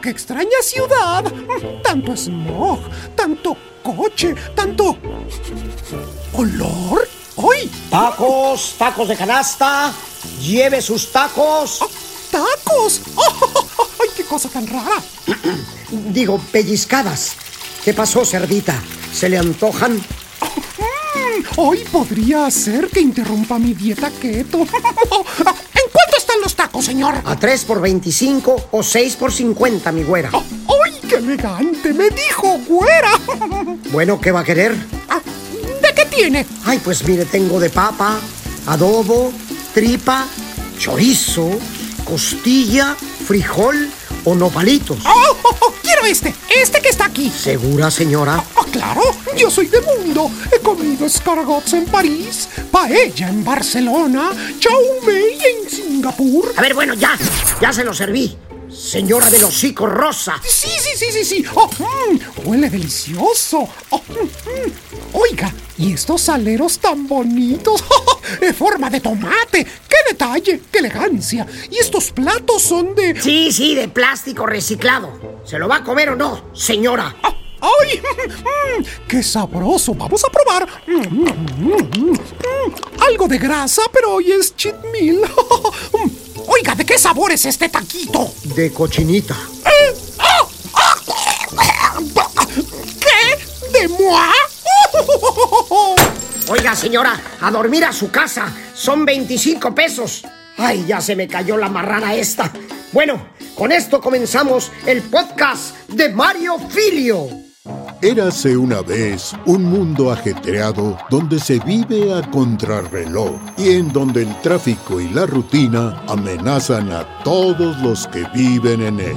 qué extraña ciudad. Tanto smog, tanto coche, tanto olor. ¡Ay! Tacos, tacos de canasta. Lleve sus tacos. ¡Tacos! ¡Ay, qué cosa tan rara! Digo, pellizcadas. ¿Qué pasó, cerdita? ¿Se le antojan? Hoy podría ser que interrumpa mi dieta keto. tacos, señor? A 3 por 25 o 6 por 50, mi güera. ¡Ay, qué elegante! Me dijo güera. Bueno, ¿qué va a querer? Ah, ¿De qué tiene? Ay, pues mire, tengo de papa, adobo, tripa, chorizo, costilla, frijol o nopalitos. Oh, oh, este, este que está aquí. ¿Segura, señora? Oh, claro, yo soy de mundo. He comido escargots en París, paella en Barcelona, chow mein en Singapur. A ver, bueno, ya, ya se lo serví. Señora del hocico rosa. Sí, sí, sí, sí, sí. Oh, mm, huele delicioso. Oh, mm, mm. Oiga, ¿y estos aleros tan bonitos? ¡En forma de tomate! ¡Qué detalle! ¡Qué elegancia! ¿Y estos platos son de...? Sí, sí, de plástico reciclado. ¿Se lo va a comer o no, señora? Ah, ¡Ay! ¡Qué sabroso! Vamos a probar. Algo de grasa, pero hoy es cheat meal. Oiga, ¿de qué sabor es este taquito? De cochinita. ¿Eh? ¿Qué? ¿De moi? Oiga, señora, a dormir a su casa. Son 25 pesos. Ay, ya se me cayó la marrana esta. Bueno, con esto comenzamos el podcast de Mario Filio. Érase una vez un mundo ajetreado donde se vive a contrarreloj y en donde el tráfico y la rutina amenazan a todos los que viven en él.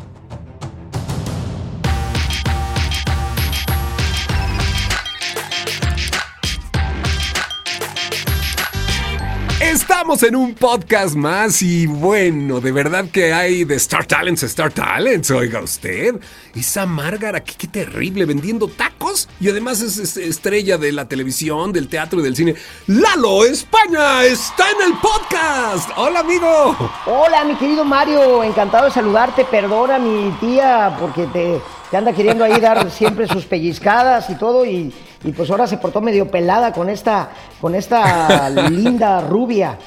Estamos en un podcast más y bueno, de verdad que hay de Star Talents, Star Talents, oiga usted. Esa Márgara, qué, qué terrible, vendiendo tacos y además es, es, estrella de la televisión, del teatro y del cine. Lalo España está en el podcast. Hola amigo. Hola mi querido Mario, encantado de saludarte. Perdona mi tía porque te, te anda queriendo ahí dar siempre sus pellizcadas y todo y y pues ahora se portó medio pelada con esta, con esta linda rubia.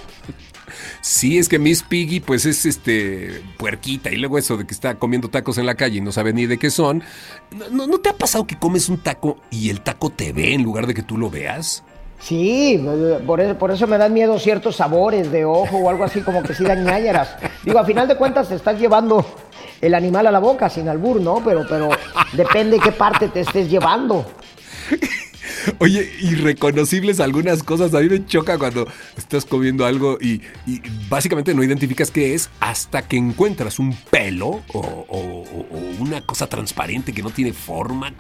Sí, es que Miss Piggy pues es este puerquita y luego eso de que está comiendo tacos en la calle y no sabe ni de qué son. ¿No, no te ha pasado que comes un taco y el taco te ve en lugar de que tú lo veas? Sí, por eso, por eso me dan miedo ciertos sabores de ojo o algo así como que si dan ñayaras. Digo, a final de cuentas te estás llevando el animal a la boca sin albur, ¿no? Pero, pero depende qué parte te estés llevando. Oye, irreconocibles algunas cosas. A mí me choca cuando estás comiendo algo y, y básicamente no identificas qué es hasta que encuentras un pelo o, o, una cosa transparente que no tiene forma.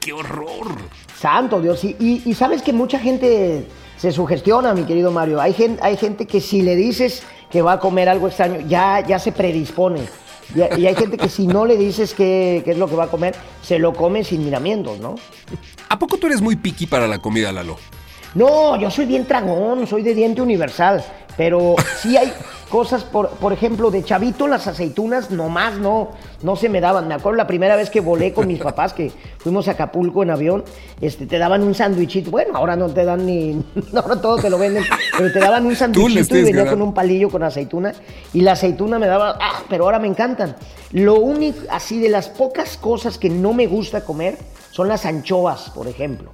¡Qué, horror! Santo Dios, y, y, y, sabes que mucha gente se sugestiona, mi querido Mario. Hay gente, hay gente que si le dices que va a comer algo extraño, ya, ya se predispone. Y hay gente que si no le dices qué, qué es lo que va a comer, se lo come sin miramientos, ¿no? ¿A poco tú eres muy piqui para la comida, Lalo? No, yo soy bien tragón, soy de diente universal. Pero sí hay cosas, por, por ejemplo, de chavito las aceitunas nomás no, no se me daban. Me acuerdo la primera vez que volé con mis papás, que fuimos a Acapulco en avión, este, te daban un sándwichito. Bueno, ahora no te dan ni, ahora todo te lo venden, pero te daban un sándwichito y venía con un palillo con aceituna. Y la aceituna me daba, ah, pero ahora me encantan. Lo único, así de las pocas cosas que no me gusta comer, son las anchoas, por ejemplo.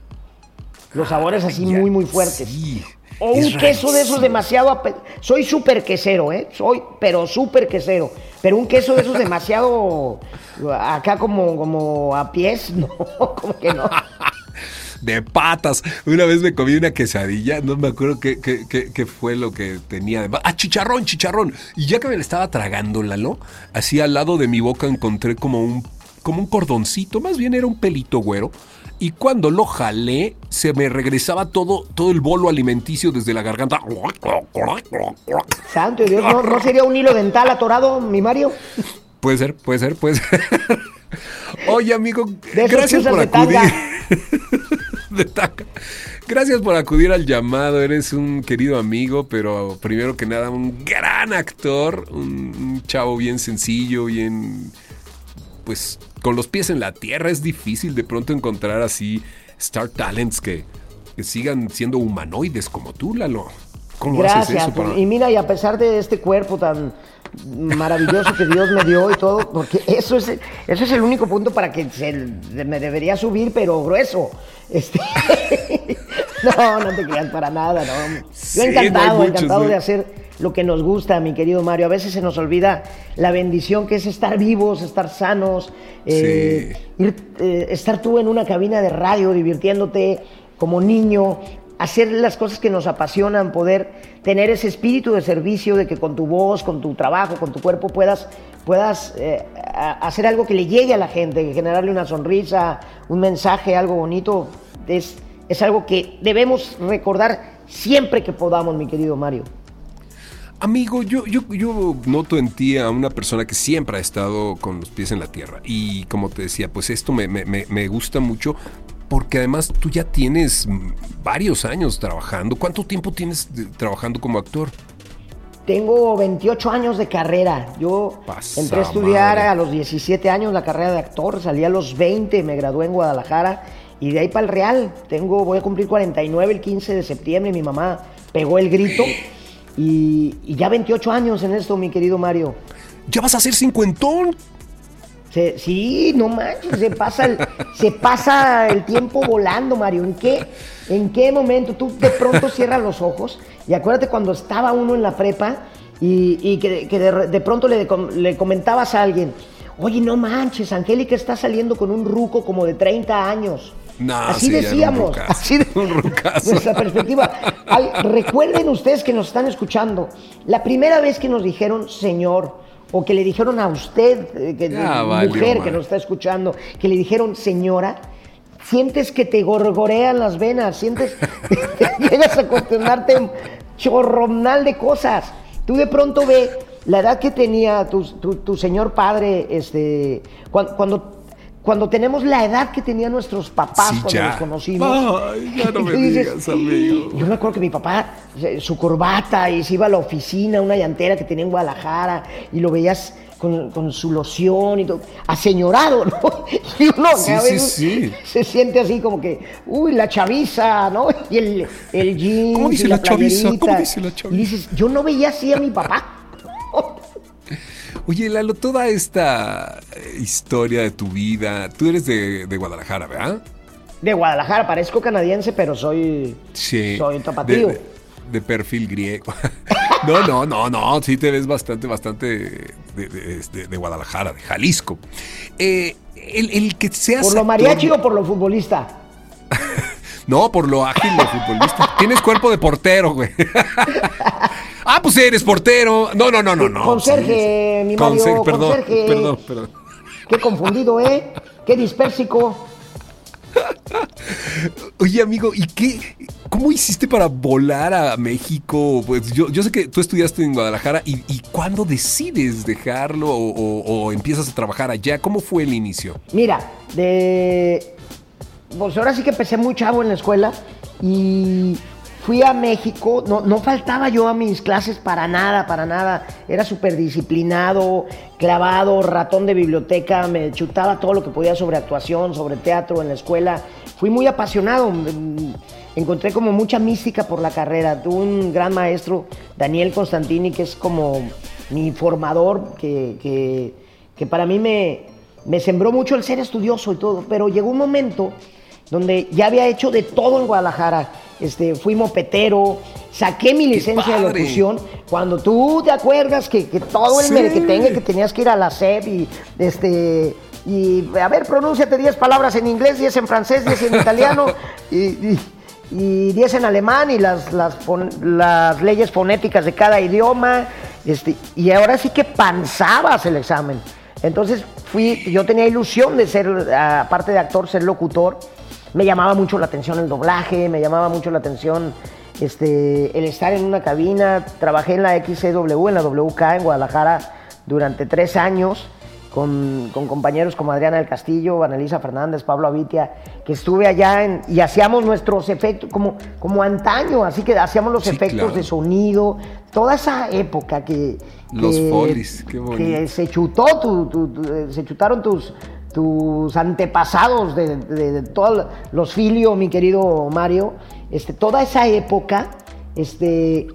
Los sabores así muy, muy fuertes. Sí. O un es queso de esos demasiado. Soy súper quesero, ¿eh? Soy, pero súper quesero. Pero un queso de esos demasiado. Acá como, como a pies, no, como que no. de patas. Una vez me comí una quesadilla, no me acuerdo qué, qué, qué, qué fue lo que tenía. De... Ah, chicharrón, chicharrón. Y ya que me la estaba tragando, Lalo, así al lado de mi boca encontré como un como un cordoncito, más bien era un pelito güero. Y cuando lo jalé, se me regresaba todo, todo el bolo alimenticio desde la garganta. Santo Dios, ¿no, ¿no sería un hilo dental atorado, mi Mario? Puede ser, puede ser, puede ser. Oye, amigo, De gracias por acudir. De tanga. Gracias por acudir al llamado. Eres un querido amigo, pero primero que nada, un gran actor. Un, un chavo bien sencillo, bien. Pues con los pies en la tierra. Es difícil de pronto encontrar así Star Talents que, que sigan siendo humanoides como tú, Lalo. ¿Cómo haces Gracias. eso? pues, para- Y mira, y a pesar de este cuerpo tan maravilloso que Dios me dio y todo, porque eso es, eso es el único punto para que se, me debería subir, pero grueso. Este, no, no te creas para nada, no. Sí, Yo no hay encantado, muchos, encantado ¿no? de hacer lo que nos gusta, mi querido Mario. A veces se nos olvida la bendición que es estar vivos, estar sanos, eh, ir, eh, estar tú en una cabina de radio divirtiéndote como niño, hacer las cosas que nos apasionan, poder tener ese espíritu de servicio, de que con tu voz, con tu trabajo, con tu cuerpo puedas, puedas eh, hacer algo que le llegue a la gente, generarle una sonrisa, un mensaje, algo bonito. Es, es algo que debemos recordar siempre que podamos, mi querido Mario. Amigo, yo, yo, yo noto en ti a una persona que siempre ha estado con los pies en la tierra. Y como te decía, pues esto me, me- me- gusta mucho porque además tú ya tienes varios años trabajando. ¿Cuánto tiempo tienes trabajando como actor? Tengo 28 años de carrera. Yo Pasa entré a estudiar madre. a los 17 años la carrera de actor, salí a los 20, me gradué en Guadalajara y de ahí para el Real. Tengo, voy a cumplir 49 el 15 de septiembre. Mi mamá pegó el grito y, y ya 28 años en esto, mi querido Mario. ¡Ya vas a ser cincuentón! Se- sí, no manches, se pasa, el, se pasa el tiempo volando, Mario. ¿En qué, ¿En qué momento tú de pronto cierras los ojos? Y acuérdate cuando estaba uno en la prepa y, y que, que de, de pronto le, le comentabas a alguien, oye, no manches, Angélica está saliendo con un ruco como de 30 años. No, así sí, decíamos, así de, nuestra perspectiva. Recuerden ustedes que nos están escuchando, la primera vez que nos dijeron señor, o que le dijeron a usted, eh, que, Ya valió, mujer que nos está escuchando, que le dijeron señora, sientes que te gorgorean las venas, sientes que llegas a cuestionarte un chorronal de cosas. Tú de pronto ve la edad que tenía tu, tu- tu señor padre, este, cuan- cuando, cuando, tenemos la edad que tenían nuestros papás Sí, cuando ya. nos conocimos. Ay, ya no me digas, amigo. Yo me acuerdo que mi papá, su corbata, y se iba a la oficina, una llantera que tenía en Guadalajara, y lo veías con, con su loción y todo, aseñorado, ¿no? Y uno Sí, a sí, veces sí. se siente así como que, uy, la chaviza, ¿no? Y el, el jeans ¿Cómo dice y la chaviza? ¿Cómo dice la chaviza? Y dices, yo no veía así a mi papá. Oye, Lalo, toda esta eh, historia de tu vida, tú eres de, de Guadalajara, ¿verdad? De Guadalajara, parezco canadiense, pero soy, Sí. soy tapatío. De, de- perfil griego. No, no, no, no. Sí te ves bastante, bastante de, de- de- de Guadalajara, de Jalisco. Eh, el, el que seas. ¿Por lo actor- mariachi o por lo futbolista? No, por lo ágil de futbolista. Tienes cuerpo de portero, güey. ah, pues eres portero. No, no, no, no, no. Conserje, mi Mario, Conserje, perdón, conserje. perdón, perdón. Qué confundido, ¿eh? Qué dispérsico. Oye, amigo, ¿y qué? ¿Cómo hiciste para volar a México? Pues yo, yo sé que tú estudiaste en Guadalajara y, y ¿cuándo decides dejarlo o, o- o empiezas a trabajar allá? ¿Cómo fue el inicio? Mira, de. Pues ahora sí que empecé muy chavo en la escuela y fui a México. No, no faltaba yo a mis clases para nada, para nada. Era súper disciplinado, clavado, ratón de biblioteca. Me chutaba todo lo que podía sobre actuación, sobre teatro en la escuela. Fui muy apasionado. mm, Encontré como mucha mística por la carrera. Tuve un gran maestro, Daniel Constantini, que es como mi formador, que, que, que para mí me, me sembró mucho el ser estudioso y todo, pero llegó un momento donde ya había hecho de todo en Guadalajara. Este, fui mopetero, saqué mi licencia de locución. Cuando tú te acuerdas que, que todo el Sí. merequetengue que tenías que ir a la SEP y este. Y a ver, pronúnciate 10 palabras en inglés, 10 en francés, 10 en italiano y, y- y 10 en alemán y las, las, las leyes fonéticas de cada idioma. Este, y ahora sí que panzabas el examen. Entonces fui, yo tenía ilusión de ser, aparte de actor, ser locutor. Me llamaba mucho la atención el doblaje, me llamaba mucho la atención este, el estar en una cabina. Trabajé en la XCW, en la WK en Guadalajara durante tres años con, con, compañeros como Adriana del Castillo, Annalisa Fernández, Pablo Avitia, que estuve allá en, y hacíamos nuestros efectos como, como antaño, así que hacíamos los Sí, efectos claro. de sonido, toda esa época que... Los folies, qué bonito. Que se chutó, tu- tu- tu- eh, se chutaron tus, tus antepasados de, de- de todos los filio, mi querido Mario, este, toda esa época, este,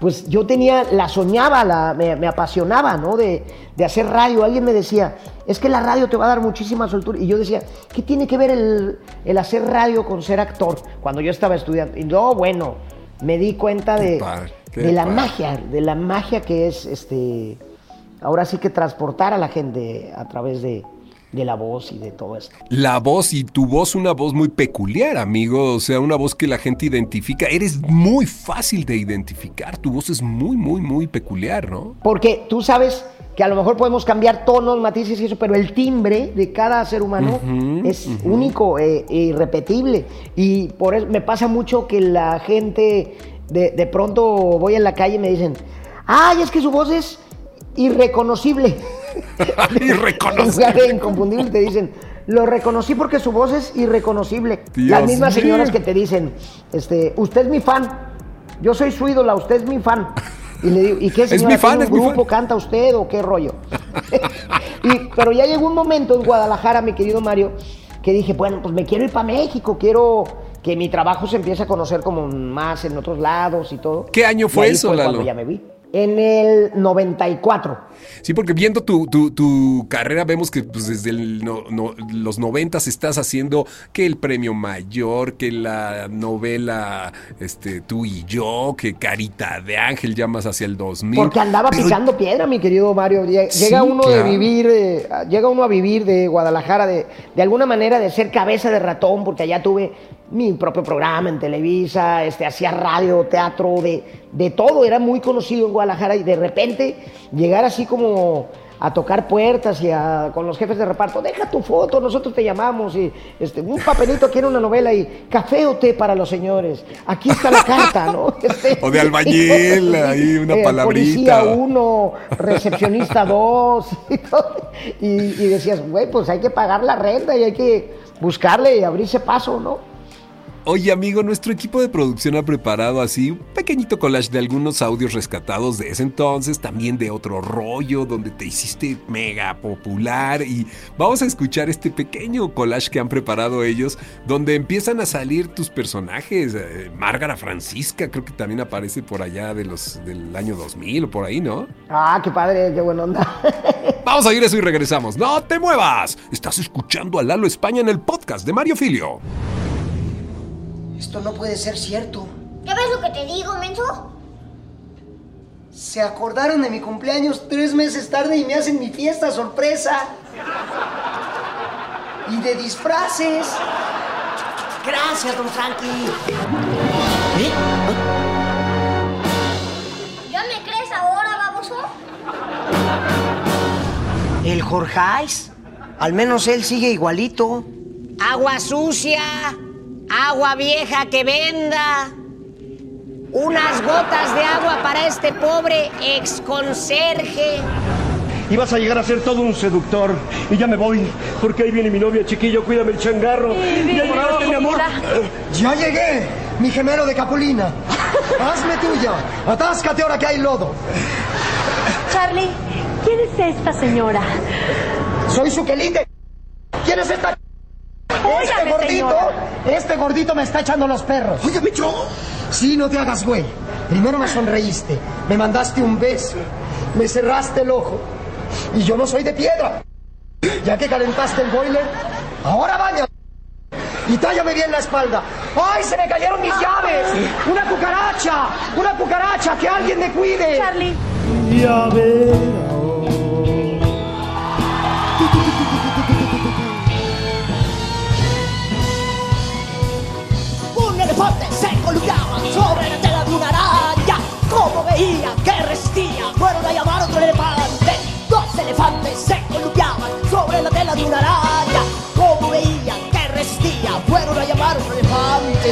pues yo tenía, la soñaba, la, me, me apasionaba, ¿no? De, de hacer radio. Alguien me decía, es que la radio te va a dar muchísima soltura. Y yo decía, ¿qué tiene que ver el, el hacer radio con ser actor? Cuando yo estaba estudiando. Y no, bueno, me di cuenta de, de la magia, de la magia que es, este, ahora sí que transportar a la gente a través de, de la voz y de todo esto. La voz y tu voz, una voz muy peculiar, amigo. O sea, una voz que la gente identifica. Eres muy fácil de identificar. Tu voz es muy, muy, muy peculiar, ¿no? Porque tú sabes que a lo mejor podemos cambiar tonos, matices y eso, pero el timbre de cada ser humano es único e e irrepetible. Y por eso me pasa mucho que la gente, de, de pronto voy en la calle y me dicen, ay, es que su voz es irreconocible. Irreconocible. Inconfundible te dicen, lo reconocí porque su voz es irreconocible. Dios Las mismas mío. señoras que te dicen, este, usted es mi fan, yo soy su ídola, usted es mi fan. Y le digo, ¿y qué señora? mi fan, ¿Tiene es un mi grupo? fan. ¿Canta usted o qué rollo? Y- pero ya llegó un momento en Guadalajara, mi querido Mario, que dije, bueno, pues me quiero ir para México, quiero que mi trabajo se empiece a conocer como más en otros lados y todo. ¿Qué año Y fue ahí eso, cuando Lalo? ya me vi. En el 94. Sí, porque viendo tu, tu- tu carrera vemos que pues, desde el no- no- los noventas estás haciendo que el premio mayor, que la novela este, Tú y yo, que Carita de Ángel ya más hacia el 2000. Porque andaba Pero- picando piedra, mi querido Mario. Llega Sí, uno claro. de vivir, eh, llega uno a vivir de Guadalajara, de, de alguna manera de ser cabeza de ratón, porque allá tuve mi propio programa en Televisa, este, hacía radio, teatro, de, de todo, era muy conocido en Guadalajara y de repente llegar así como a tocar puertas y a- con los jefes de reparto, deja tu foto, nosotros te llamamos y este, un papelito aquí en una novela y café o té para los señores, aquí está la carta, ¿no? Este, O de albañil, ahí una eh, palabrita. Policía uno, recepcionista dos, y, todo. y, y decías, güey, pues hay que pagar la renta y hay que buscarle y abrirse paso, ¿no? Oye, amigo, nuestro equipo de producción ha preparado así un pequeñito collage de algunos audios rescatados de ese entonces, también de otro rollo donde te hiciste mega popular y vamos a escuchar este pequeño collage que han preparado ellos donde empiezan a salir tus personajes. Eh, Márgara Francisca creo que también aparece por allá de los del año 2000 o por ahí, ¿no? Ah, qué padre, qué buena onda. Vamos a oír eso y regresamos. ¡No te muevas! Estás escuchando a Lalo España en el podcast de Mario Filio. Esto no puede ser cierto. ¿Ya ves lo que te digo, menso? Se acordaron de mi cumpleaños tres meses tarde y me hacen mi fiesta sorpresa. Y de disfraces. Gracias, don Frankie. ¿Eh? ¿Ya me crees ahora, baboso? ¿El Jorgeis? Al menos él sigue igualito. Agua sucia, agua vieja que venda. Unas gotas de agua para este pobre ex conserje. Ibas a llegar a ser todo un seductor. Y ya me voy, porque ahí viene mi novia, chiquillo. Cuídame el changarro. Ya llegaste, mi amor. ¡Ya llegué! Mi gemelo de Capulina. Hazme tuya. Atáscate ahora que hay lodo. Charlie, ¿quién es esta señora? Soy su quelite. ¿Quién es esta? Este gordito, señora. este gordito me está echando los perros. Óigame, yo. Sí, no te hagas güey. Primero me sonreíste, me mandaste un beso, me cerraste el ojo. Y yo no soy de piedra. Ya que calentaste el boiler, ahora baña. Y tállame bien la espalda. ¡Ay, se me cayeron mis llaves! ¡Una cucaracha! ¡Una cucaracha! ¡Que alguien me cuide! Charlie, Un elefante se columnaban sobre la tela de una araña. Como veía que resistía, fueron a llamar otro elefante. Dos elefantes se columnaban sobre la tela de una araña. Como veía que resistía, fueron a llamar otro elefante.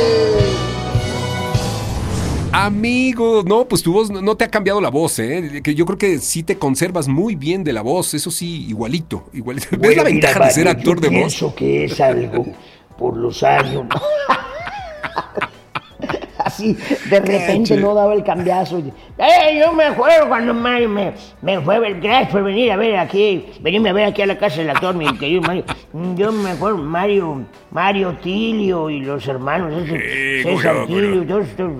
Amigo, no, pues tu voz no te ha cambiado la voz, ¿eh? Que yo creo que sí te conservas muy bien de la voz, eso sí, igualito. igualito. Bueno, ¿Ves la ventaja Mario, de ser actor yo de voz? Pienso que es algo por los años. Así, de repente no daba el cambiazo. ¡Eh! Yo me acuerdo cuando Mario me, me fue. Gracias por venir a ver aquí. Venirme a ver aquí a la casa del actor, mi querido Mario. Yo me acuerdo, Mario, Mario Tilio y los hermanos, esos, César Tilio, todos estos.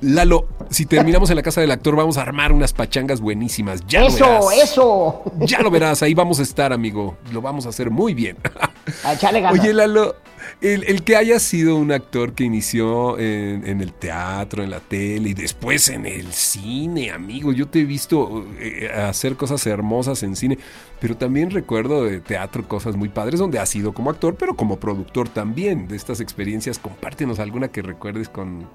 Lalo, si terminamos en la casa del actor, vamos a armar unas pachangas buenísimas. Ya lo Eso, verás. eso. Ya lo verás, ahí vamos a estar, amigo. Lo vamos a hacer muy bien. A echarle ganas. Oye, Lalo, el, que haya sido un actor que inició en, el teatro, en la tele y después en el cine, amigo. Yo te he visto eh, hacer cosas hermosas en cine, pero también recuerdo de teatro cosas muy padres donde has sido como actor, pero como productor también. De estas experiencias, compártenos alguna que recuerdes con,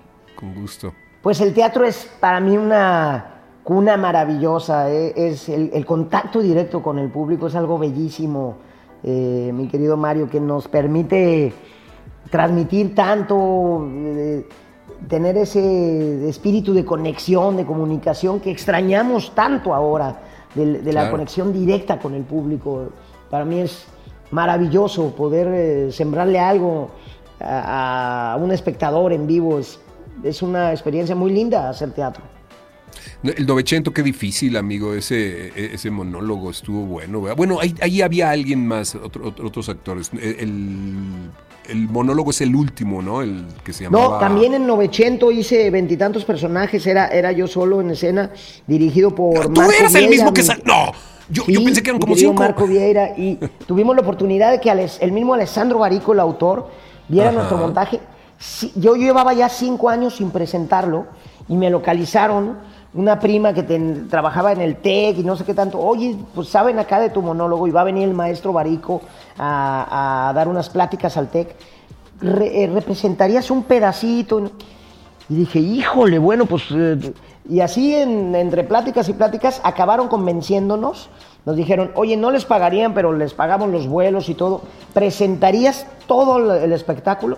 gusto. Pues el teatro es para mí una cuna maravillosa, ¿eh? es el, el contacto directo con el público es algo bellísimo, eh, mi querido Mario, que nos permite transmitir tanto, eh, tener ese espíritu de conexión, de comunicación que extrañamos tanto ahora, de, de la Claro. conexión directa con el público. Para mí es maravilloso poder eh, sembrarle algo a, a un espectador en vivo. Es, es una experiencia muy linda hacer teatro. El Novecento, qué difícil, amigo. Ese, e, ese monólogo estuvo bueno. ¿verdad? Bueno, ahí, ahí había alguien más, otro- otro- otros actores. El, el monólogo es el último, ¿no? El que se llamaba. No, también en Novecento hice veintitantos personajes, era, era yo solo en escena, dirigido por Tú Marco eras el mismo que... mi- sa- No, yo, yo pensé que eran como cinco. Marco Vieira y tuvimos la oportunidad de que el mismo Alessandro Barico, el autor, viera Ajá. nuestro montaje. Yo llevaba ya cinco años sin presentarlo y me localizaron una prima que trabajaba en el TEC y no sé qué tanto. Oye, pues saben acá de tu monólogo y va a venir el maestro Barico a, a dar unas pláticas al TEC. Re- eh, representarías un pedacito. Y dije, híjole, bueno, pues... eh, y así en- entre pláticas y pláticas acabaron convenciéndonos. Nos dijeron, oye, no les pagarían, pero les pagamos los vuelos y todo. ¿Presentarías todo el- espectáculo?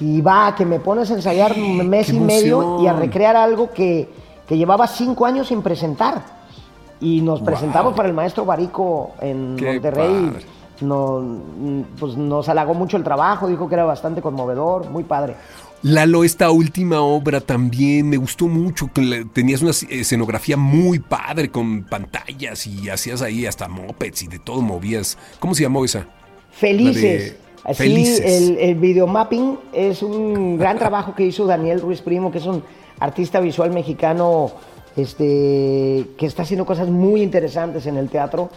Y va, que me pones a ensayar un mes qué y medio y a recrear algo que, que llevaba cinco años sin presentar. Y nos Wow. presentamos para el maestro Barico en Qué Monterrey. padre. No, pues nos halagó mucho el trabajo, dijo que era bastante conmovedor, muy padre. Lalo, esta última obra también me gustó mucho. Tenías una escenografía muy padre con pantallas y hacías ahí hasta mopeds y de todo movías. ¿Cómo se llamó esa? Felices. Así, Felices. el, el videomapping es un gran trabajo que hizo Daniel Ruiz Primo, que es un artista visual mexicano este, que está haciendo cosas muy interesantes en el teatro,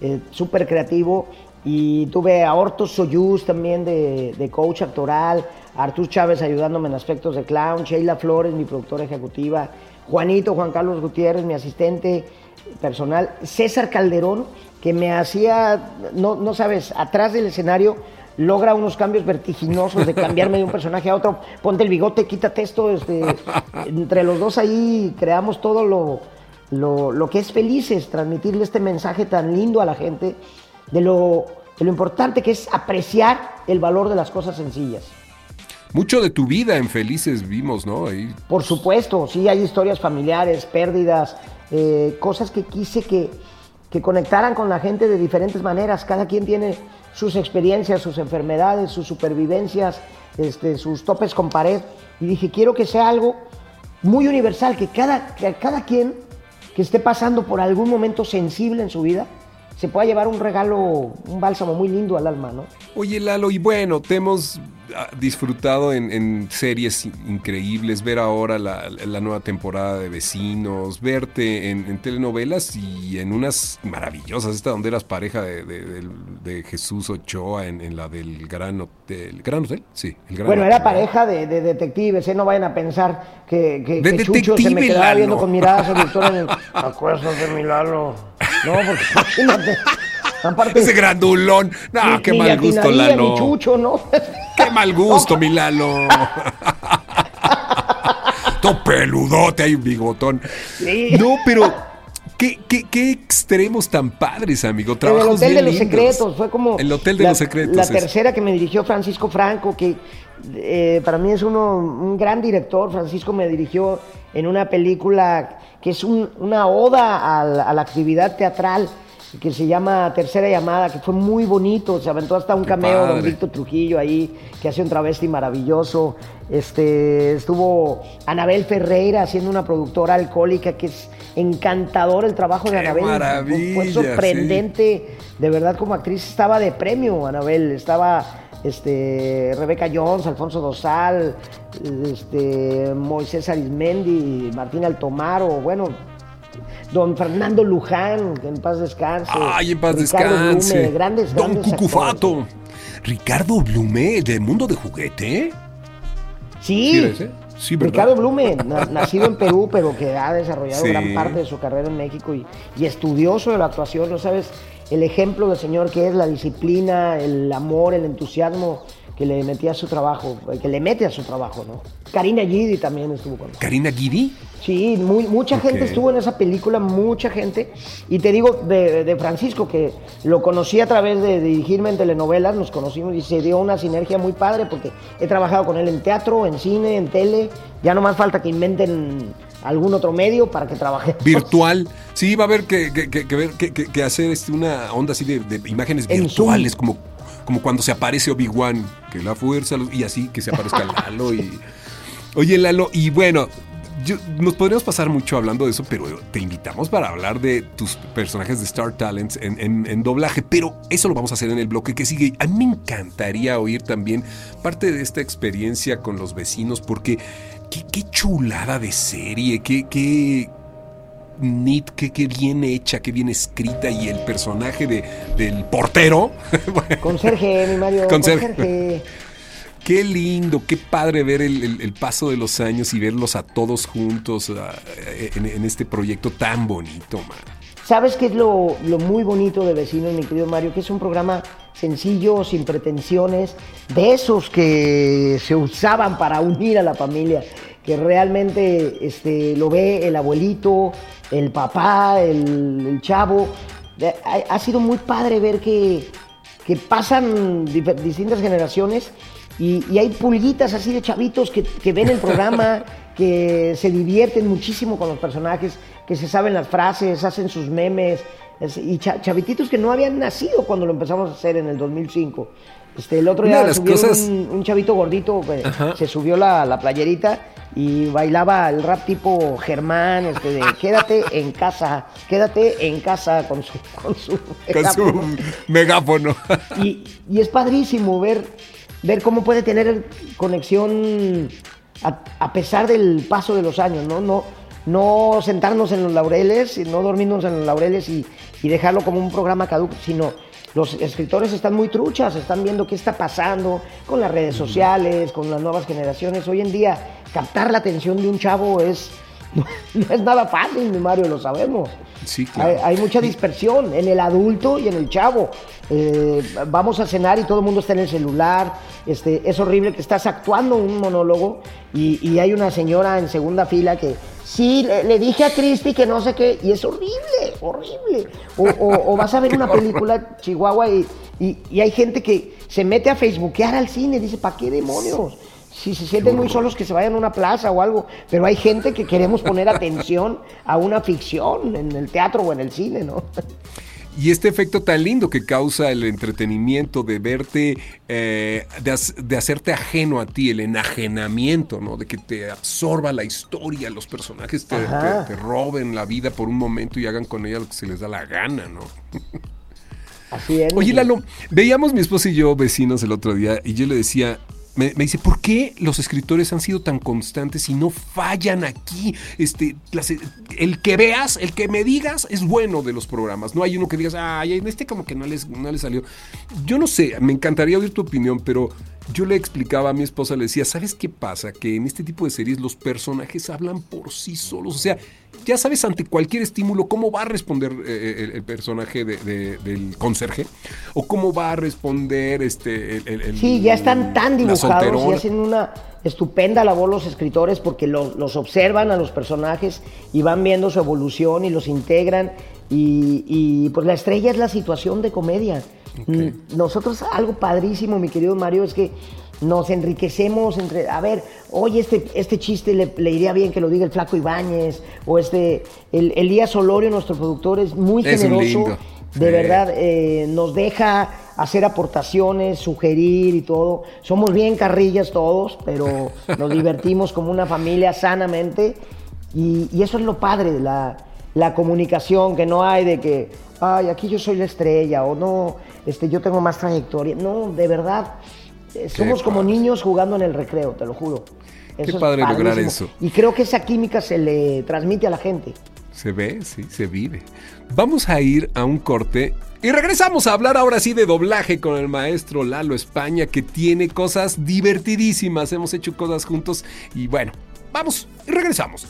eh, súper creativo. Y tuve a Horto Soyuz también de, de coach actoral, a Artur Chávez ayudándome en aspectos de clown, Sheila Flores, mi productora ejecutiva, Juanito, Juan Carlos Gutiérrez, mi asistente personal, César Calderón, que me hacía, no, no sabes, atrás del escenario logra unos cambios vertiginosos de cambiarme de un personaje a otro, ponte el bigote, quítate esto, este, entre los dos ahí creamos todo lo, lo, lo que es felices, transmitirle este mensaje tan lindo a la gente de lo, de lo importante que es apreciar el valor de las cosas sencillas. Mucho de tu vida en Felices vimos, ¿no? Ahí. Por supuesto, sí, hay historias familiares, pérdidas, eh, cosas que quise que, que conectaran con la gente de diferentes maneras. Cada quien tiene sus experiencias, sus enfermedades, sus supervivencias, este, sus topes con pared. Y dije, quiero que sea algo muy universal, que cada, que cada quien que esté pasando por algún momento sensible en su vida se pueda llevar un regalo, un bálsamo muy lindo al alma, ¿no? Oye, Lalo, y bueno, te hemos ah, disfrutado en, en series in- increíbles, ver ahora la, la nueva temporada de Vecinos, verte en, en telenovelas y en unas maravillosas, esta donde eras pareja de, de- del- de Jesús Ochoa en, en la del Gran Hotel. ¿Gran Hotel? Sí, el Gran Bueno, Hotel, era pareja de, de detectives, ¿eh? No vayan a pensar que, que, De que Chucho se me detective, quedaba Lalo. viendo con mirada seductora en el... Acuérdate, mi Lalo. No, porque imagínate. Aparte, Ese grandulón. No, ni- qué ni mal gusto, atinaría Lalo. ni Chucho, ¿no? Qué mal gusto, mi Lalo. Todo peludote, hay un bigotón. Sí. No, pero ¿Qué, qué, qué extremos tan padres, amigo? En el Trabajos Hotel de los lindos. Secretos, fue como... El Hotel de la- los Secretos. La es. tercera que me dirigió Francisco Franco, que eh, para mí es uno, un gran director. Francisco me dirigió en una película que es un- una oda a la, a la actividad teatral que se llama Tercera Llamada, que fue muy bonito, se aventó hasta un Qué cameo don padre. Víctor Trujillo ahí, que hace un travesti maravilloso. Este, estuvo Anabel Ferreira haciendo una productora alcohólica que es encantador el trabajo de Anabel. Fue sorprendente, de verdad como actriz estaba de premio, Anabel. Estaba este, Rebeca Jones, Alfonso Dosal, este, Moisés Arismendi, Martín Altomaro, bueno, don Fernando Luján, que en paz descanse. Ay, en paz Ricardo descanse. Blume, grandes, Don grandes Cucufato. Ricardo Blume, de Mundo de Juguete. Sí, ¿Sí ¿verdad? Ricardo Blume, na- nacido en Perú, pero que ha desarrollado Sí. gran parte de su carrera en México y, y estudioso de la actuación, ¿no sabes? El ejemplo del señor que es la disciplina, el amor, el entusiasmo que le metía a su trabajo, eh, que le mete a su trabajo, ¿no? Karina Gidi también estuvo con él. Karina Guidi. Sí, muy, mucha gente estuvo en esa película, mucha gente. Y te digo de, de Francisco, que lo conocí a través de dirigirme en telenovelas, nos conocimos y se dio una sinergia muy padre porque he trabajado con él en teatro, en cine, en tele. Ya no más falta que inventen algún otro medio para que trabaje. Virtual. Sí, va a haber que, que- que- hacer este, una onda así de, de imágenes En virtuales, como, como cuando se aparece Obi-Wan, que la fuerza, y así que se aparezca Lalo. Y, oye, Lalo, y bueno, yo- nos podríamos pasar mucho hablando de eso, pero te invitamos para hablar de tus personajes de Star Talents en, en- en doblaje, pero eso lo vamos a hacer en el bloque que sigue. A mí me encantaría oír también parte de esta experiencia con los vecinos, porque qué, qué chulada de serie, qué, qué, Nit, qué, qué bien hecha, qué bien escrita y el personaje de, del portero. Conserje, mi Mario, Conserje. conserje. Qué lindo, qué padre ver el, el- el paso de los años y verlos a todos juntos ah, en, en este proyecto tan bonito, man. ¿Sabes qué es lo, lo muy bonito de Vecinos, mi querido Mario? Que es un programa sencillo, sin pretensiones, de esos que se usaban para unir a la familia, que realmente este, lo ve el abuelito, el papá, el, el chavo. Ha, ha sido muy padre ver que, que pasan distintas generaciones y, y hay pulguitas así de chavitos que, que ven el programa, que se divierten muchísimo con los personajes, que se saben las frases, hacen sus memes, es- y cha- chavititos que no habían nacido cuando lo empezamos a hacer en el 2005. Este, el otro día cosas- un, un chavito gordito que Ajá. se subió la, la playerita y bailaba el rap tipo Germán, este de quédate en casa, quédate en casa con su, con su Con su megáfono. y, y es padrísimo ver, ver cómo puede tener conexión a, a pesar del paso de los años, ¿no? No, no sentarnos en los laureles, y no dormirnos en los laureles y, y dejarlo como un programa caduco, sino los escritores están muy truchas, están viendo qué está pasando con las redes sociales, con las nuevas generaciones. Hoy en día, captar la atención de un chavo es, no, es nada fácil, mi Mario, lo sabemos. Sí, claro. Hay, hay mucha dispersión en el adulto y en el chavo. Eh, vamos a cenar y todo el mundo está en el celular. Este, es horrible que estás actuando un monólogo y, y hay una señora en segunda fila que sí, le, le dije a Cristi que no sé qué, y es horrible, horrible. O, o- o vas a ver una película Chihuahua y, y- y hay gente que se mete a facebookear al cine, dice, ¿para qué demonios? Si se sienten muy solos que se vayan a una plaza o algo, pero hay gente que queremos poner atención a una ficción en el teatro o en el cine, ¿no? Y este efecto tan lindo que causa el entretenimiento de verte, eh, de, de hacerte ajeno a ti, el enajenamiento, ¿no? De que te absorba la historia, los personajes te, te- te roben la vida por un momento y hagan con ella lo que se les da la gana, ¿no? Así es. Oye, Lalo, veíamos mi esposa y yo vecinos el otro día y yo le decía, me, dice, ¿por qué los escritores han sido tan constantes y no fallan aquí? Este, el que veas, el que me digas es bueno de los programas. No hay uno que digas, ay, en este como que no les, no les salió. Yo no sé, me encantaría oír tu opinión, pero yo le explicaba a mi esposa, le decía, ¿sabes qué pasa? Que en este tipo de series los personajes hablan por sí solos. O sea, ya sabes ante cualquier estímulo cómo va a responder eh, el, el personaje de- de- del conserje o cómo va a responder este el, Sí, ya están tan dibujados y hacen una estupenda labor los escritores porque los, los observan a los personajes y van viendo su evolución y los integran. Y, y, pues la estrella es la situación de comedia. Mm, Nosotros, algo padrísimo, mi querido Mario, es que nos enriquecemos entre, a ver, oye, este, este chiste le, le iría bien que lo diga el Flaco Ibáñez, o este, el, Elías Olorio, nuestro productor, es muy Es generoso. De Sí. verdad, eh, nos deja hacer aportaciones, sugerir y todo. Somos bien carrillas todos, pero nos divertimos como una familia sanamente. Y, y eso es lo padre, la, la comunicación, que no hay de que, ay, aquí yo soy la estrella, o no, este, yo tengo más trayectoria. No, de verdad, somos como niños jugando en el recreo, te lo juro. Qué es padre lograr eso. Y creo que esa química se le transmite a la gente. Se ve, sí, se vive. Vamos a ir a un corte y regresamos a hablar ahora sí de doblaje con el maestro Lalo España, que tiene cosas divertidísimas. Hemos hecho cosas juntos y bueno, vamos y regresamos.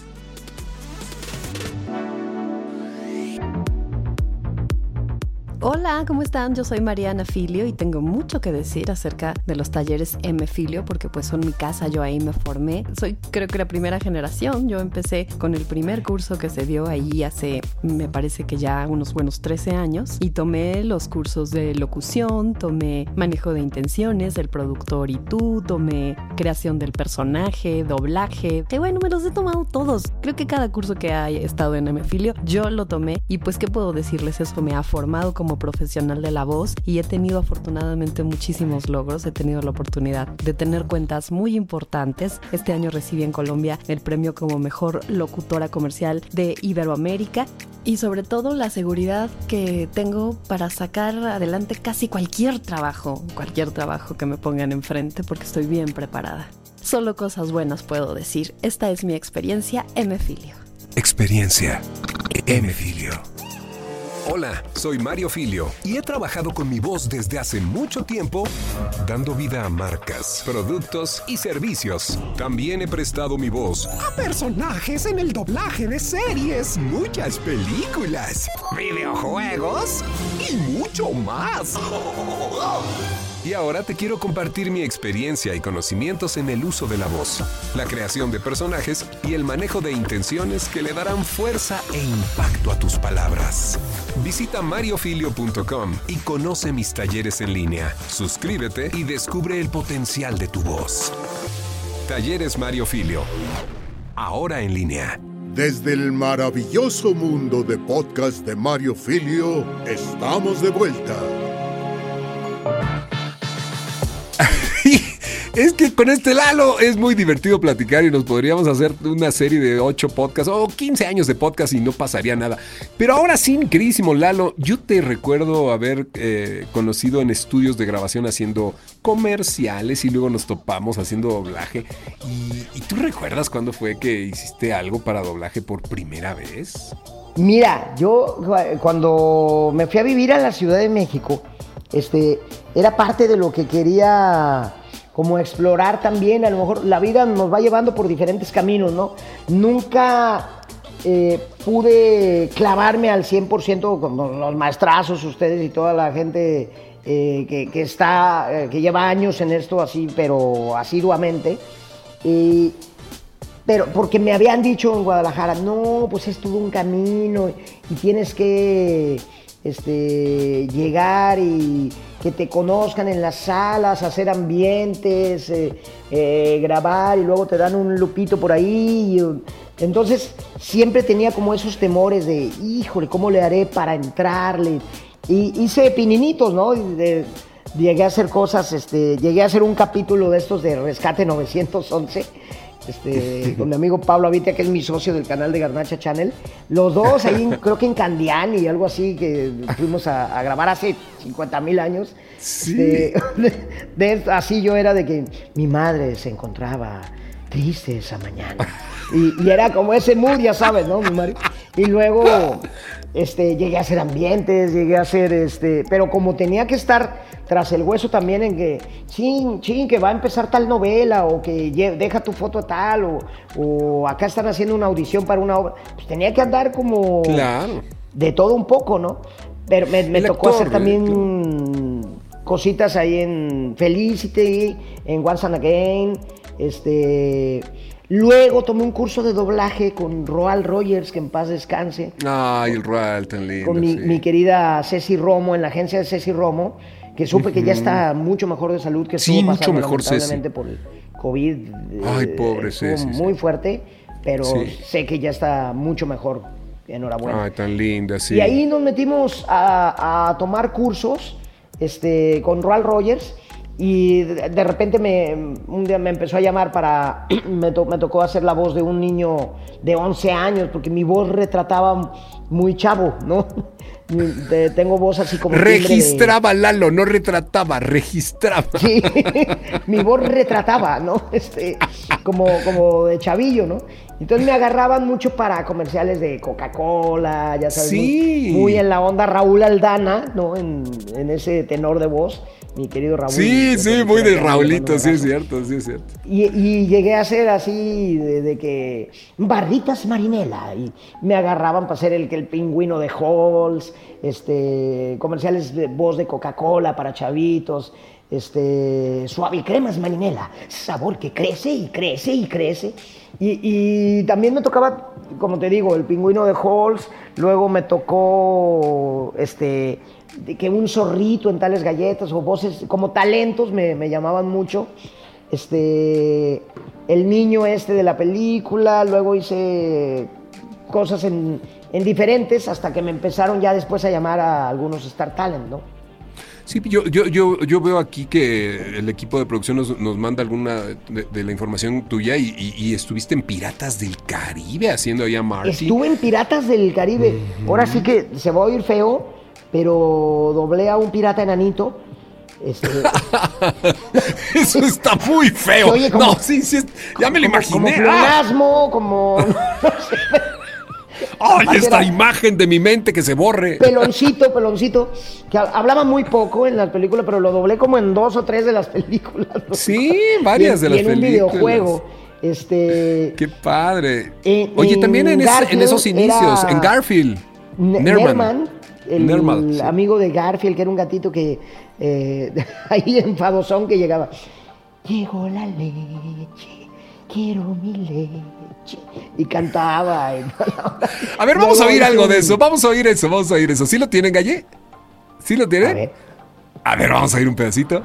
Hola, ¿cómo están? Yo soy Mariana Filio y tengo mucho que decir acerca de los talleres M Filio porque pues son mi casa, yo ahí me formé. Soy creo que la primera generación, yo empecé con el primer curso que se dio ahí hace me parece que ya unos buenos 13 años y tomé los cursos de locución, tomé manejo de intenciones, el productor y tú, tomé creación del personaje, doblaje, que bueno, me los he tomado todos. Creo que cada curso que ha estado en M Filio yo lo tomé y pues qué puedo decirles, eso me ha formado como profesional de la voz y he tenido afortunadamente muchísimos logros, he tenido la oportunidad de tener cuentas muy importantes. Este año recibí en Colombia el premio como mejor locutora comercial de Iberoamérica y sobre todo la seguridad que tengo para sacar adelante casi cualquier trabajo, cualquier trabajo que me pongan enfrente porque estoy bien preparada. Solo cosas buenas puedo decir. Esta es mi experiencia M Filio. Experiencia M Filio. Hola, soy Mario Filio y he trabajado con mi voz desde hace mucho tiempo dando vida a marcas, productos y servicios. También he prestado mi voz A personajes en el doblaje de series. muchas películas, videojuegos y mucho más. Y ahora te quiero compartir mi experiencia y conocimientos en el uso de la voz, la creación de personajes y el manejo de intenciones que le darán fuerza e impacto a tus palabras. Visita mariofilio.com y conoce mis talleres en línea. Suscríbete y descubre el potencial de tu voz. Talleres Mario Filio. Ahora en línea. Desde el maravilloso mundo de podcast de Mario Filio, estamos de vuelta. Es que con este Lalo es muy divertido platicar y nos podríamos hacer una serie de 8 podcasts o 15 años de podcast y no pasaría nada. Pero ahora sí, queridísimo Lalo, yo te recuerdo haber eh, conocido en estudios de grabación haciendo comerciales y luego nos topamos haciendo doblaje. ¿Y, tú recuerdas cuándo fue que hiciste algo para doblaje por primera vez? Mira, yo cu- cuando me fui a vivir a la Ciudad de México, este, era parte de lo que quería como explorar también. A lo mejor la vida nos va llevando por diferentes caminos, ¿no? Nunca eh, pude clavarme al 100% con los maestrazos, ustedes y toda la gente eh, que, que está, eh, que lleva años en esto así, pero asiduamente. Y, pero porque me habían dicho en Guadalajara, no, pues es todo un camino y tienes que este, llegar y que te conozcan en las salas, hacer ambientes, eh, eh, grabar y luego te dan un lupito por ahí. entonces siempre tenía como esos temores de, híjole, ¿cómo le haré para entrarle? Y hice pininitos, ¿no? Llegué a hacer cosas, este, llegué a hacer un capítulo de estos de Rescate 911 este, con mi amigo Pablo Avitia, que es mi socio del canal de Garnacha Channel. Los dos ahí, en- creo que en Candiani y algo así, que fuimos a, a grabar hace 50 mil años. Este, de- de- así yo era de que mi madre se encontraba triste esa mañana. Y, y era como ese mood, ya sabes, ¿no? Mi Mario? Y luego este, llegué a hacer ambientes, llegué a hacer, este, pero como tenía que estar tras el hueso también en que, chin, chin, que va a empezar tal novela o que deja tu foto tal o, o acá están haciendo una audición para una obra, pues tenía que andar como Claro. de todo un poco, ¿no? Pero me, tocó actor, hacer también cositas ahí en Felicity, en Once and Again, Este, luego tomé un curso de doblaje con Roal Rogers, que en paz descanse. Ay, el Roal, tan lindo. Con mi, sí. mi querida Ceci Romo, en la agencia de Ceci Romo, que supe que ya está mucho mejor de salud, que Sí, estuvo mucho mejor, Ceci. lamentablemente por el COVID. eh, Ay, pobre Ceci. Muy fuerte, pero Sí. sé que ya está mucho mejor. Enhorabuena. Ay, tan linda, sí. Y ahí nos metimos a, a tomar cursos este, con Roal Rogers y de, de repente me, un día me empezó a llamar para, me, to- me tocó hacer la voz de un niño de 11 años porque mi voz retrataba muy chavo, ¿no? De- tengo voz así como... de- Registraba Lalo, no retrataba, registraba. Sí, mi voz retrataba, ¿no? Este, como, como de chavillo, ¿no? Entonces me agarraban mucho para comerciales de Coca-Cola, ya sabes, Sí. muy, muy en la onda Raúl Aldana, ¿no? En, en ese tenor de voz, mi querido Raúl. Sí, sí, muy de Raulito, sí es cierto, sí es cierto. Y, y llegué a ser así de, de que barritas marinela y me agarraban para ser el, que el pingüino de Halls, este, comerciales de voz de Coca-Cola para chavitos, este, suave cremas marinela, sabor que crece y crece y crece. Y, también me tocaba, como te digo, el pingüino de Halls, luego me tocó este, que un zorrito en tales galletas o voces como talentos me, me llamaban mucho este, el niño este de la película, luego hice cosas en, en diferentes hasta que me empezaron ya después a llamar a algunos Star Talent, ¿no? Sí, yo, yo, yo, yo veo aquí que el equipo de producción nos, nos manda alguna de, de la información tuya y, y- y estuviste en Piratas del Caribe haciendo ahí a Marty. Estuve en Piratas del Caribe, ahora sí que se va a oír feo, pero doblé a un pirata enanito. Este, Eso está muy feo. Se oye como- no, sí, sí, ya me lo como, como imaginé. ¡Ah! pleonasmo, como ¡Ay, esta imagen de mi mente que se borre! peloncito, peloncito, que ha- hablaba muy poco en las películas, pero lo doblé como en dos o tres de las películas. ¿no? Sí, varias Y en- de las y en un películas. videojuego. Este. ¡Qué padre! En- Oye, en también en, en esos inicios, en Garfield. Ne- Nerman. Nerman, el Nerman, sí. amigo de Garfield, que era un gatito que eh, ahí enfadosón que llegaba. Llegó la leche, quiero mi leche. Y cantaba. y. A ver, vamos a oír algo de eso. Vamos a oír eso, vamos a oír eso. ¿Sí lo tienen, Galle? ¿Sí lo tienen? A ver. A ver, vamos a oír un pedacito.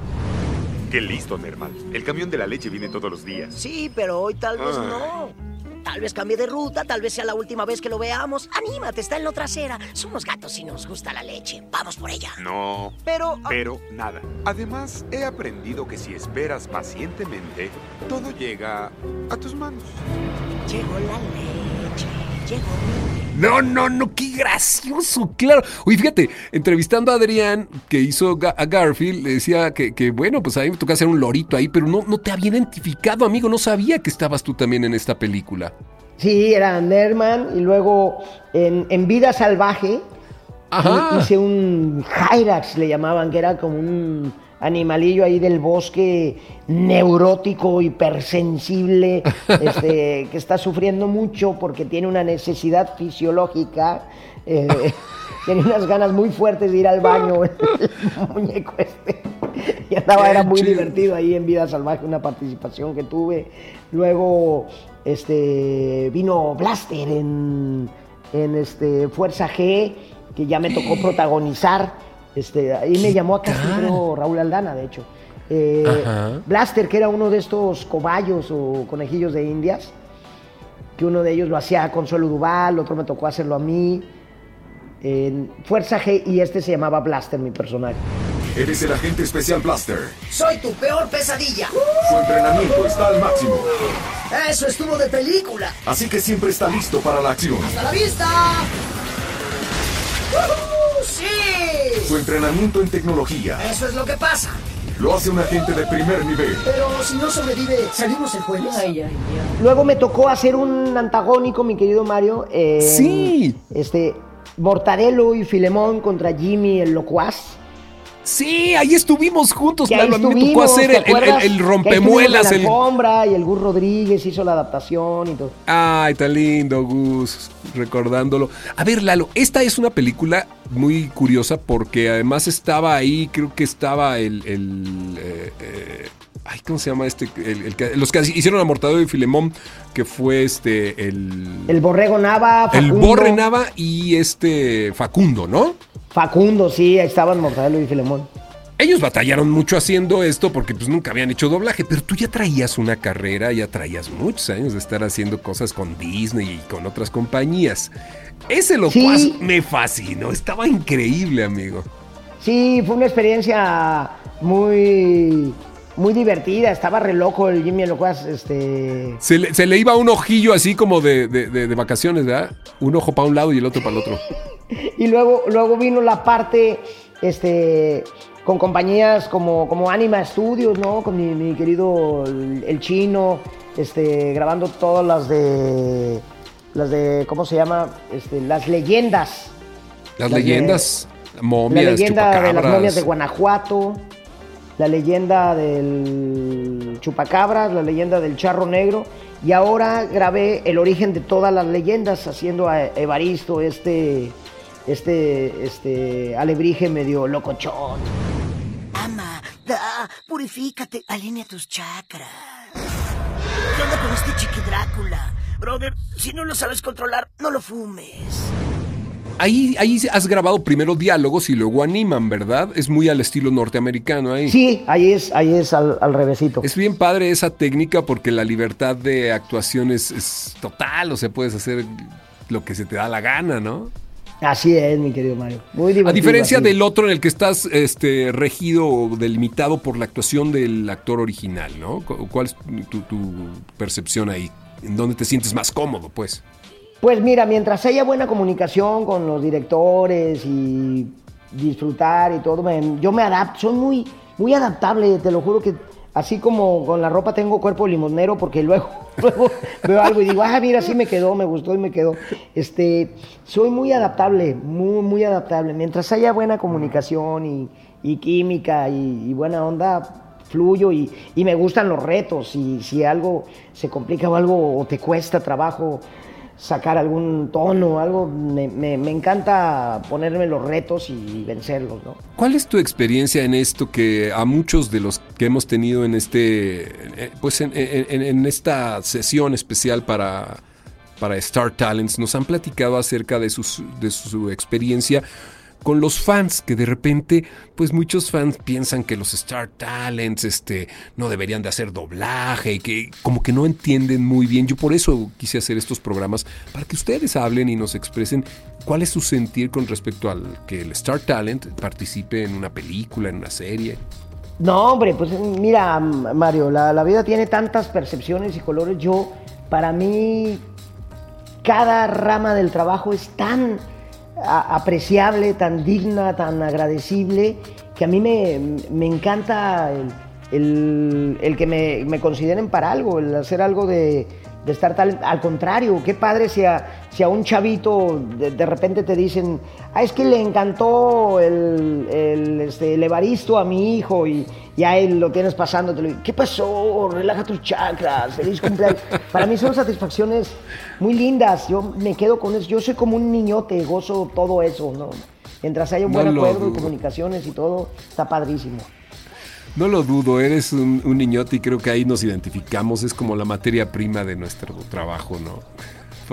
Qué listo, Nermal. El camión de la leche viene todos los días. Sí, pero hoy tal vez Ay. no. Tal vez cambie de ruta, tal vez sea la última vez que lo veamos. Anímate, está en la trasera. Somos gatos y nos gusta la leche. Vamos por ella. No. Pero... ah, Pero nada. Además, he aprendido que si esperas pacientemente, todo llega a tus manos. Llegó la leche. Llegó. No, no, no, qué gracioso, claro. Oye, fíjate, entrevistando a Adrián, que hizo a Garfield, le decía que, que, bueno, pues a mí me toca hacer un lorito ahí, pero no, no te había identificado, amigo, no sabía que estabas tú también en esta película. Sí, era Nerman. Y luego en, en Vida Salvaje Ajá. hice un Hyrax, le llamaban, que era como un animalillo ahí del bosque neurótico, hipersensible, este, que está sufriendo mucho porque tiene una necesidad fisiológica. eh, tiene unas ganas muy fuertes de ir al baño, el muñeco este. Y andaba, era muy divertido ahí en Vida Salvaje, una participación que tuve. Luego este, vino Blaster en, en este, Fuerza G, que ya me tocó protagonizar. Este, ahí me llamó a casting, creo, Raúl Aldana, de hecho. Eh. Blaster, que era uno de estos cobayos o conejillos de Indias, que uno de ellos lo hacía Consuelo Duval, otro me tocó hacerlo a mí. En Fuerza G y este se llamaba Blaster, mi personaje. Eres el agente especial Blaster. Soy tu peor pesadilla. Su entrenamiento está al máximo. Eso estuvo de película. Así que siempre está listo para la acción. ¡Hasta la vista! ¡Sí! Su entrenamiento en tecnología Eso es lo que pasa. lo hace un agente de primer nivel. Pero si no sobrevive, ¿salimos el jueves? Ay, ay, Luego me tocó hacer un antagónico, mi querido Mario. Sí. Este, Mortadelo y Filemón contra Jimmy el Locuaz. Sí, ahí estuvimos juntos, Que claro. A mí me tocó hacer ¿te el, el- el- el rompemuelas. El... la alfombra y el Gus Rodríguez hizo la adaptación y todo. Ay, tan lindo, Gus, recordándolo. A ver, Lalo, esta es una película muy curiosa porque además estaba ahí, creo que estaba el, el, eh, eh, Ay, ¿cómo se llama este? El- el los que hicieron a Mortadelo y Filemón, que fue este. El. El Borrego Nava, El Facundo. Borre Nava y este Facundo, ¿no? Facundo, sí, ahí estaban Mortadelo y Filemón. Ellos batallaron mucho haciendo esto porque pues nunca habían hecho doblaje, pero tú ya traías una carrera, ya traías muchos años de estar haciendo cosas con Disney y con otras compañías. Ese locuaz me fascinó, estaba increíble, amigo. Sí, fue una experiencia muy, muy divertida. Estaba re loco el Jimmy Locuaz, este... Se le, se le iba un ojillo así como de, de- de- de vacaciones, ¿verdad? Un ojo para un lado y el otro para el otro. Y luego, luego vino la parte, este, con compañías como, como Anima Studios, ¿no? Con mi, mi querido el, el chino, este, grabando todas las de, las de, ¿cómo se llama? Este, las leyendas. Las Las de- leyendas, la momias, leyenda de las momias de Guanajuato, la leyenda del chupacabras, la leyenda del charro negro. Y ahora grabé el origen de todas las leyendas, haciendo a Evaristo, este, este, este alebrije medio locochón. Ama, da, purifícate, alinea tus chakras. ¿Qué onda con este chiqui Drácula? Brother, si no lo sabes controlar, no lo fumes. Ahí, ahí has grabado primero diálogos y luego animan, ¿verdad? Es muy al estilo norteamericano ahí. Sí, ahí es, ahí es al, al revésito. Es bien padre esa técnica porque la libertad de actuación es, es total, o sea, puedes hacer lo que se te da la gana, ¿no? Así es, mi querido Mario. Muy divertido. A diferencia así. del otro en el que estás este, regido o delimitado por la actuación del actor original, ¿no? Cu- ¿Cuál es tu, tu percepción ahí? ¿En dónde te sientes más cómodo, pues? Pues mira, mientras haya buena comunicación con los directores y disfrutar y todo, me- yo me adapto, soy muy, muy adaptable, te lo juro que así como con la ropa tengo cuerpo limonero porque luego, veo algo y digo, ah, mira, sí me quedó, me gustó y me quedó. Este, soy muy adaptable, muy, muy adaptable. Mientras haya buena comunicación y, química y, y buena onda, fluyo y, y me gustan los retos. Y si algo se complica o algo o te cuesta trabajo sacar algún tono, algo, me, me- me encanta ponerme los retos y vencerlos, ¿no? ¿Cuál es tu experiencia en esto que a muchos de los que hemos tenido en este, eh, pues en- en esta sesión especial para, para Star Talents nos han platicado acerca de, sus, de su experiencia con los fans, que de repente, pues muchos fans piensan que los Star Talents este, no deberían de hacer doblaje y que como que no entienden muy bien. Yo por eso quise hacer estos programas, para que ustedes hablen y nos expresen cuál es su sentir con respecto al que el Star Talent participe en una película, en una serie. No, hombre, pues mira, Mario, la, la vida tiene tantas percepciones y colores. Yo, para mí, cada rama del trabajo es tan apreciable, tan digna, tan agradecible, que a mí me, me encanta el, el- que me, me consideren para algo, el hacer algo de, de estar tal. Al contrario, qué padre si a, si a un chavito de, de repente te dicen, ah, es que le encantó el, el, este, el Evaristo a mi hijo y, y a él lo tienes pasando, te lo digo, ¿qué pasó? Relaja tus chakras, feliz cumpleaños. Para mí son satisfacciones muy lindas, yo me quedo con eso, yo soy como un niñote, gozo todo eso, ¿no? Mientras haya un buen acuerdo y comunicaciones y todo, está padrísimo. No lo dudo, eres un, un niñote y creo que ahí nos identificamos. Es como la materia prima de nuestro trabajo, ¿no?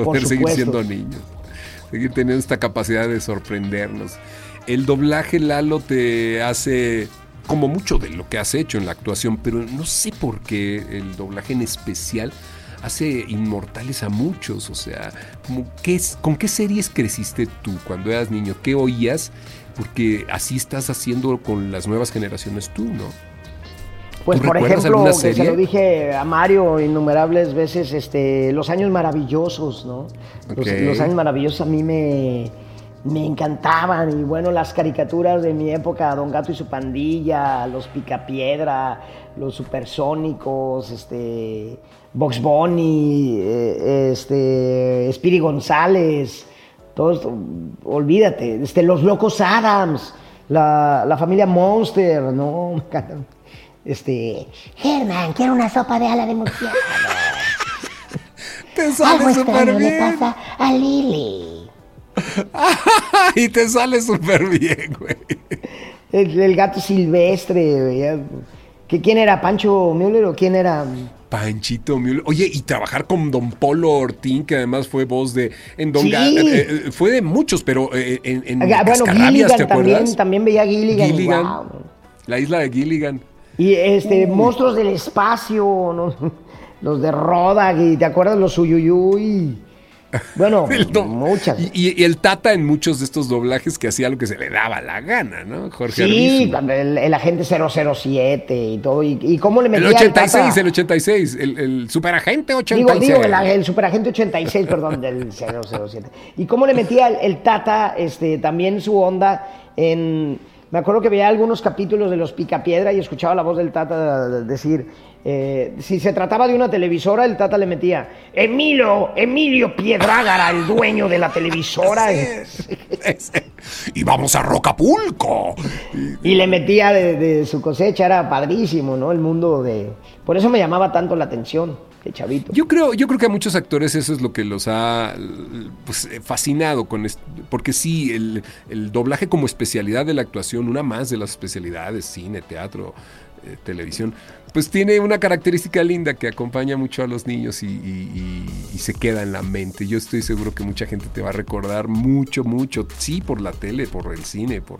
Poder seguir siendo niños, seguir teniendo esta capacidad de sorprendernos. El doblaje, Lalo, te hace como mucho de lo que has hecho en la actuación, pero no sé por qué el doblaje en especial hace inmortales a muchos. O sea, como, ¿qué es- ¿con qué series creciste tú cuando eras niño? ¿Qué oías? Porque así estás haciendo con las nuevas generaciones tú, ¿no? Pues ¿Tú por ejemplo, que se lo dije a Mario innumerables veces, este, los años maravillosos, ¿no? Los, años maravillosos a mí me, me encantaban y bueno, las caricaturas de mi época, Don Gato y su pandilla, los Picapiedra, los Supersónicos, este, Box Bunny, eh, este, Spiri González, todo esto, olvídate, este, los Locos Adams, la, la familia Monster, ¿no? Me encantan. Este, Germán, quiero una sopa de ala de murciélago. Te Algo sale súper extraño le bien. pasa a Lili. y te sale súper bien, güey. el, el gato silvestre, güey, ya, ¿Que ¿Quién era? ¿Pancho Müller o quién era? Panchito Müller. Oye, y trabajar con Don Polo Ortín, que además fue voz de. En Don Sí. Eh, eh, fue de muchos, pero eh, en, en Ah, bueno, Gilligan ¿te también, acuerdas? también veía Gilligan. Gilligan. wow. La isla de Gilligan. Y este, monstruos del espacio, ¿no? los de Rodak, y ¿te acuerdas los Uyuyuy? Bueno, El muchas. Y, y- el Tata en muchos de estos doblajes que hacía lo que se le daba la gana, ¿no? Jorge Sí, el, el agente 007 y todo. ¿Y, y cómo le El metía al 86, Tata? el 86, el, el superagente Digo, 86. digo, el, el superagente 86, perdón, del 007. ¿Y cómo le metía el, el Tata este, también su onda en... Me acuerdo que veía algunos capítulos de Los Picapiedra y escuchaba la voz del Tata decir, eh, si se trataba de una televisora, el Tata le metía, Emilio, Emilio Piedrágara, el dueño de la televisora. y vamos a Rocapulco. Y le metía de, de su cosecha, era padrísimo, ¿no? El mundo de... Por eso me llamaba tanto la atención, de chavito. Yo creo, yo creo que a muchos actores eso es lo que los ha pues, eh, fascinado con porque sí, el, el doblaje como especialidad de la actuación, una más de las especialidades, cine, teatro, eh, televisión, pues tiene una característica linda que acompaña mucho a los niños y, se queda en la mente. Yo estoy seguro que mucha gente te va a recordar mucho, mucho, sí, por la tele, por el cine, por,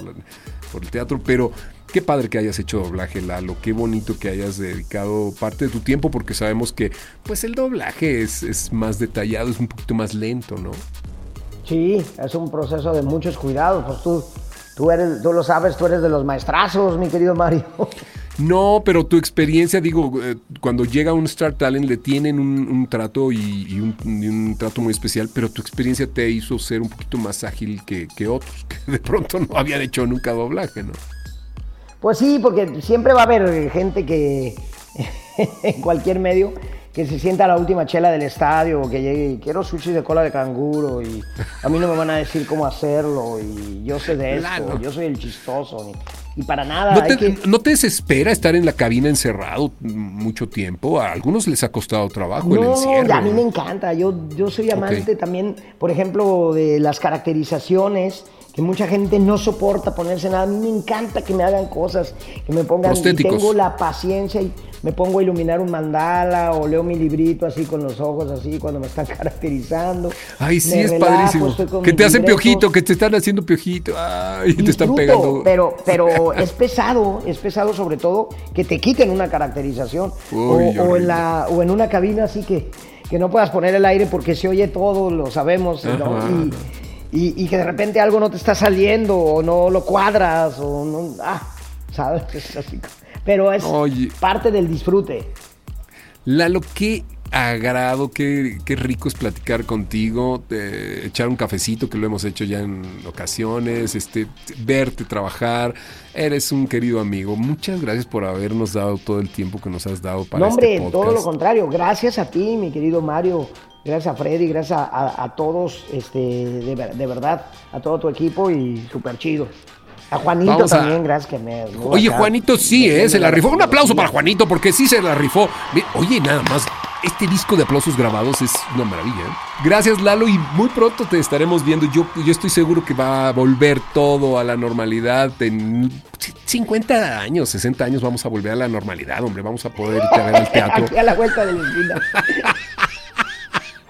por el teatro, pero qué padre que hayas hecho doblaje, Lalo, qué bonito que hayas dedicado parte de tu tiempo, porque sabemos que pues el doblaje es, es más detallado, es un poquito más lento, ¿no? Sí, es un proceso de muchos cuidados. Pues tú, tú, eres, tú lo sabes, tú eres de los maestrazos, mi querido Mario. No, pero tu experiencia, digo, eh, cuando llega un Star Talent le tienen un, un trato y, y un, y un trato muy especial, pero tu experiencia te hizo ser un poquito más ágil que, que otros, que de pronto no habían hecho nunca doblaje, ¿no? Pues sí, porque siempre va a haber gente que en cualquier medio que se sienta a la última chela del estadio o que llegue, quiero sushi de cola de canguro y a mí no me van a decir cómo hacerlo y yo sé de esto, Claro. yo soy el chistoso y, y para nada. ¿No hay te, que- no te desespera estar en la cabina encerrado mucho tiempo? A algunos les ha costado trabajo el No, encierro. a mí me encanta. Yo, yo soy amante también, por ejemplo, de las caracterizaciones, que mucha gente no soporta ponerse nada. A mí me encanta que me hagan cosas, que me pongan. y tengo la paciencia y me pongo a iluminar un mandala o leo mi librito así con los ojos así cuando me están caracterizando. Ay, sí, Me es relajo, padrísimo. Que te hacen libretos. piojito, que te están haciendo piojito. Ay, te están pegando. Pero, pero es pesado, es pesado sobre todo que te quiten una caracterización. Uy, o, o en la, o en una cabina así que, que no puedas poner el aire porque se oye todo, lo sabemos, ¿no? Y, y- y que de repente algo no te está saliendo o no lo cuadras o no. Ah, ¿sabes? Es así. Pero es Oye. parte del disfrute. Lalo, qué agrado, qué, qué rico es platicar contigo, eh, echar un cafecito, que lo hemos hecho ya en ocasiones, este, verte trabajar. Eres un querido amigo. Muchas gracias por habernos dado todo el tiempo que nos has dado para no, hombre, este todo lo contrario. Gracias a ti, mi querido Mario. Gracias a Freddy, gracias a, a- a todos, este, de, de verdad, a todo tu equipo y súper chido. A Juanito Vamos a- también, gracias que me... Oye, acá. Juanito sí, ¿eh? Se la rifó. Un aplauso para Juanito, porque sí se la rifó. Oye, nada más, este disco de aplausos grabados es una maravilla. ¿eh? Gracias, Lalo, y muy pronto te estaremos viendo. Yo, yo estoy seguro que va a volver todo a la normalidad. En 50 años, 60 años vamos a volver a la normalidad, hombre. Vamos a poder irte a ver al teatro. Aquí a la vuelta de la esquina.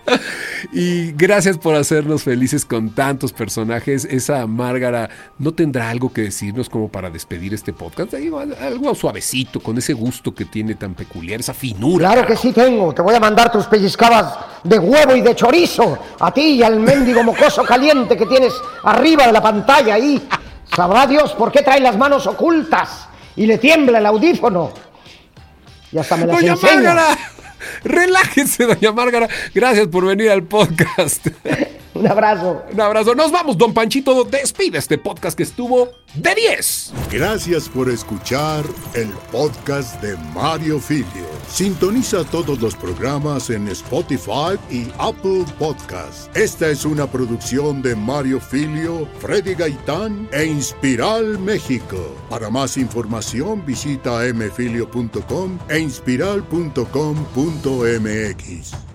Y gracias por hacernos felices con tantos personajes. Esa Márgara no tendrá algo que decirnos como para despedir este podcast. Algo suavecito, con ese gusto que tiene tan peculiar, esa finura. Claro que sí tengo. Te voy a mandar tus pellizcadas de huevo y de chorizo. A ti y al mendigo mocoso caliente que tienes arriba de la pantalla ahí. Sabrá Dios por qué trae las manos ocultas y le tiembla el audífono. Y hasta me las enseña. Márgara, relájese, doña Márgara. Gracias por venir al podcast. Un abrazo. Un abrazo. Nos vamos, don Panchito. Despide este podcast que estuvo de 10. Gracias por escuchar el podcast de Mario Filio. Sintoniza todos los programas en Spotify y Apple Podcast. Esta es una producción de Mario Filio, Freddy Gaitán e Inspiral México. Para más información visita mfilio.com e inspiral.com.mx.